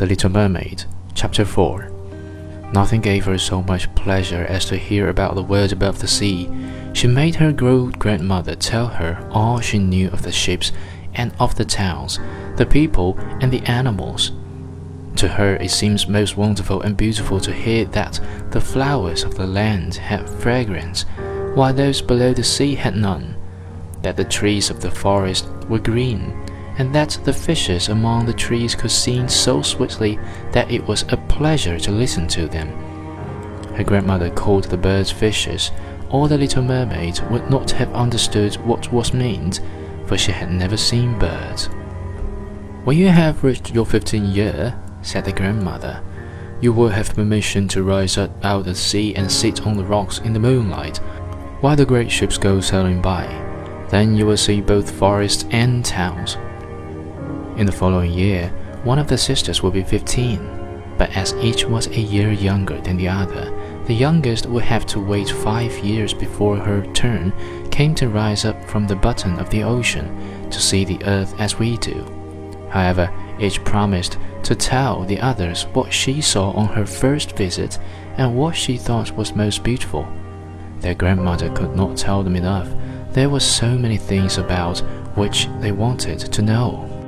The Little Mermaid, Chapter 4 Nothing gave her so much pleasure as to hear about the world above the sea. She made her great grandmother tell her all she knew of the ships and of the towns, the people and the animals. To her, it seems most wonderful and beautiful to hear that the flowers of the land had fragrance, while those below the sea had none, that the trees of the forest were green, and that the fishes among the trees could sing so sweetly that it was a pleasure to listen to them. Her grandmother called the birds fishes, or the little mermaid would not have understood what was meant, for she had never seen birds. When you have reached your fifteenth year, said the grandmother, you will have permission to rise up out of the sea and sit on the rocks in the moonlight, while the great ships go sailing by. Then you will see both forests and towns. In the following year, one of the sisters would be 15, but as each was a year younger than the other, the youngest would have to wait five years before her turn came to rise up from the bottom of the ocean to see the earth as we do. However, each promised to tell the others what she saw on her first visit and what she thought was most beautiful. Their grandmother could not tell them enough. There were so many things about which they wanted to know.